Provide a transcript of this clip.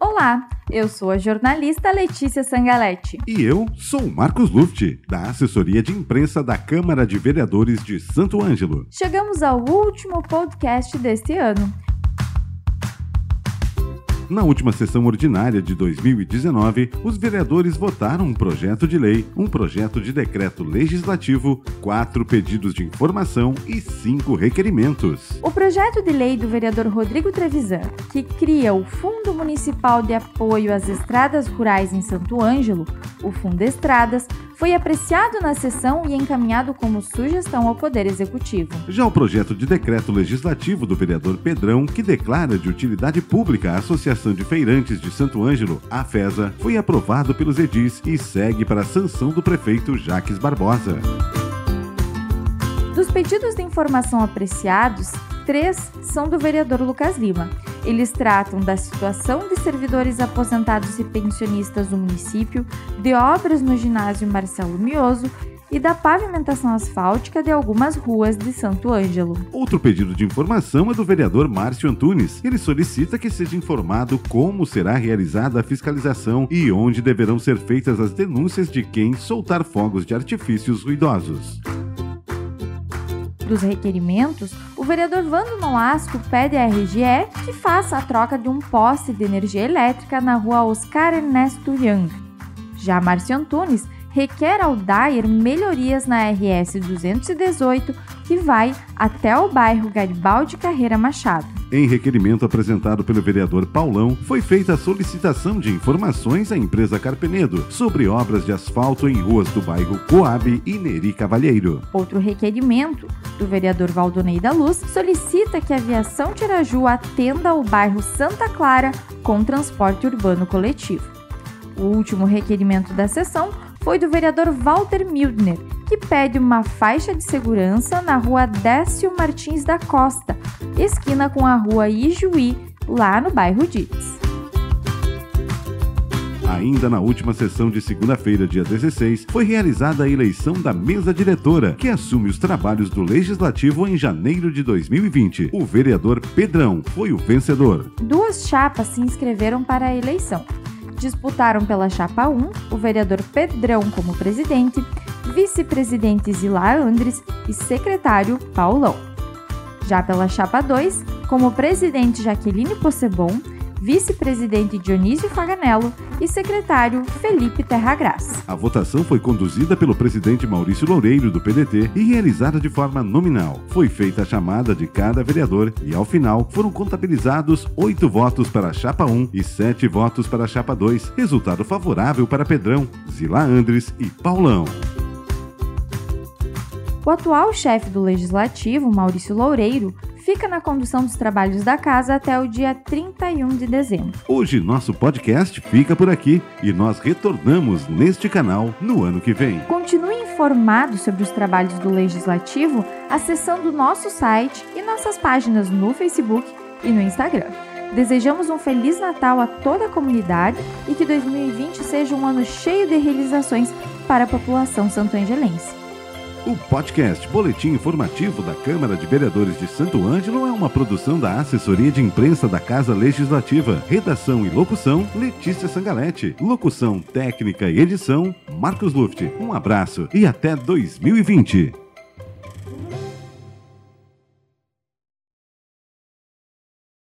Olá, eu sou a jornalista Letícia Sangaletti. E eu sou o Marcos Luft, da assessoria de imprensa da Câmara de Vereadores de Santo Ângelo. Chegamos ao último podcast deste ano. Na última sessão ordinária de 2019, os vereadores votaram um projeto de lei, um projeto de decreto legislativo, quatro pedidos de informação e cinco requerimentos. O projeto de lei do vereador Rodrigo Trevisan, que cria o Fundo Municipal de Apoio às Estradas Rurais em Santo Ângelo, o Fundo Estradas, foi apreciado na sessão e encaminhado como sugestão ao Poder Executivo. Já o projeto de decreto legislativo do vereador Pedrão, que declara de utilidade pública a Associação de Feirantes de Santo Ângelo, a FESA, foi aprovado pelos edis e segue para a sanção do prefeito Jaques Barbosa. Dos pedidos de informação apreciados, três são do vereador Lucas Lima. Eles tratam da situação de servidores aposentados e pensionistas do município, de obras no ginásio Marcelo Mioso e da pavimentação asfáltica de algumas ruas de Santo Ângelo. Outro pedido de informação é do vereador Márcio Antunes. Ele solicita que seja informado como será realizada a fiscalização e onde deverão ser feitas as denúncias de quem soltar fogos de artifícios ruidosos dos requerimentos, vereador Vando Nolasco pede à RGE que faça a troca de um poste de energia elétrica na rua Oscar Ernesto Young. Já Márcio Antunes requer ao DAIR melhorias na RS 218 que vai até o bairro Garibaldi Carreira Machado. Em requerimento apresentado pelo vereador Paulão, foi feita a solicitação de informações à empresa Carpenedo sobre obras de asfalto em ruas do bairro Coab e Neri Cavalheiro. Outro requerimento do vereador Valdonei da Luz solicita que a aviação Tiraju atenda ao bairro Santa Clara com transporte urbano coletivo. O último requerimento da sessão foi do vereador Walter Mildner, que pede uma faixa de segurança na rua Décio Martins da Costa, esquina com a rua Ijuí, lá no bairro Dites. Ainda na última sessão de segunda-feira, dia 16, foi realizada a eleição da mesa diretora, que assume os trabalhos do Legislativo em janeiro de 2020. O vereador Pedrão foi o vencedor. Duas chapas se inscreveram para a eleição. Disputaram pela chapa 1 o vereador Pedrão como presidente, vice-presidente Zilá Andres e secretário Paulão. Já pela chapa 2, como presidente Jaqueline Possebon, vice-presidente Dionísio Faganello e secretário Felipe Terragras. A votação foi conduzida pelo presidente Maurício Loureiro, do PDT, e realizada de forma nominal. Foi feita a chamada de cada vereador e, ao final, foram contabilizados oito votos para a chapa 1 e sete votos para a chapa 2. Resultado favorável para Pedrão, Zila Andres e Paulão. O atual chefe do Legislativo, Maurício Loureiro, fica na condução dos trabalhos da casa até o dia 31 de dezembro. Hoje nosso podcast fica por aqui e nós retornamos neste canal no ano que vem. Continue informado sobre os trabalhos do Legislativo acessando nosso site e nossas páginas no Facebook e no Instagram. Desejamos um Feliz Natal a toda a comunidade e que 2020 seja um ano cheio de realizações para a população santo-angelense. O podcast Boletim Informativo da Câmara de Vereadores de Santo Ângelo é uma produção da Assessoria de Imprensa da Casa Legislativa. Redação e locução, Letícia Sangalete. Locução técnica e edição, Marcos Luft. Um abraço e até 2020.